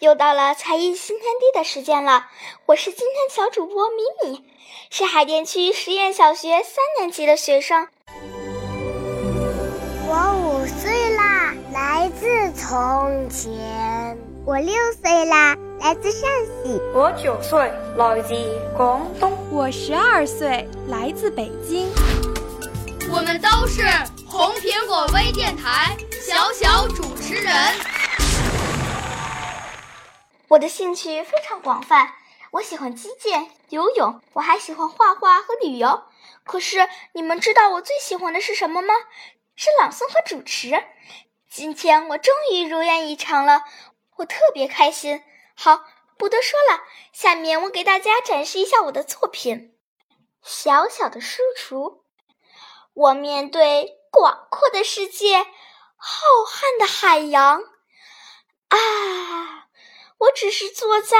又到了才艺新天地的时间了，我是今天小主播米米，是海淀区实验小学三年级的学生。我五岁啦，来自从前。我六岁啦。来自陕西，我九岁，来自广东，我十二岁，来自北京。我们都是红苹果微电台小小主持人。我的兴趣非常广泛，我喜欢击剑、游泳，我还喜欢画画和旅游。可是你们知道我最喜欢的是什么吗？是朗诵和主持。今天我终于如愿以偿了，我特别开心。好，不多说了，下面我给大家展示一下我的作品。小小的书橱，我面对广阔的世界，浩瀚的海洋。啊，只是坐在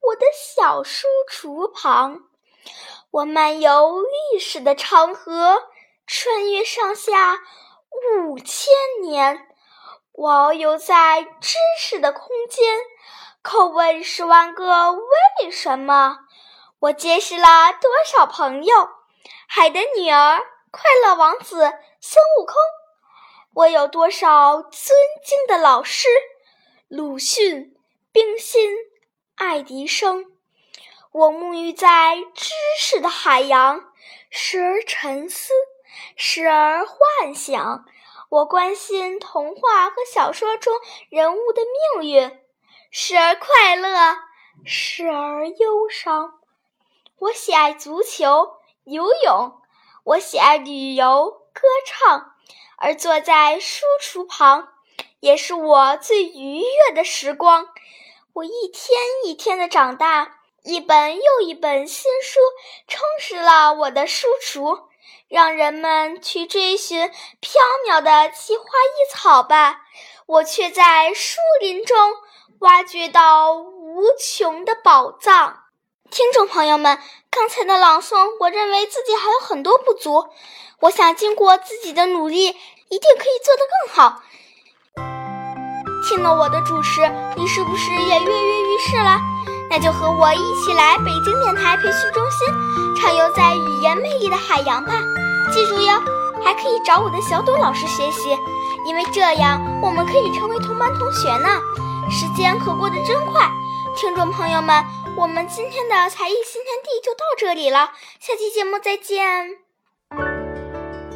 我的小书橱旁，我漫游历史的长河，穿越上下五千年，我遨游在知识的空间。叩问十万个为什么？我结识了多少朋友？海的女儿，快乐王子孙悟空。我有多少尊敬的老师？鲁迅、冰心、爱迪生。我沐浴在知识的海洋，时而沉思，时而幻想。我关心童话和小说中人物的命运。时而快乐，时而忧伤。我喜爱足球、游泳，我喜爱旅游、歌唱。而坐在书橱旁，也是我最愉悦的时光。我一天一天的长大，一本又一本新书充实了我的书橱。让人们去追寻飘渺的奇花异草吧，我却在树林中。挖掘到无穷的宝藏，听众朋友们，刚才的朗诵，我认为自己还有很多不足，我想经过自己的努力，一定可以做得更好。听了我的主持，你是不是也跃跃欲试了？那就和我一起来北京电台培训中心，畅游在语言魅力的海洋吧！记住哟，还可以找我的小朵老师学习，因为这样我们可以成为同班同学呢。时间可过得真快，听众朋友们，我们今天的才艺新天地就到这里了，下期节目再见。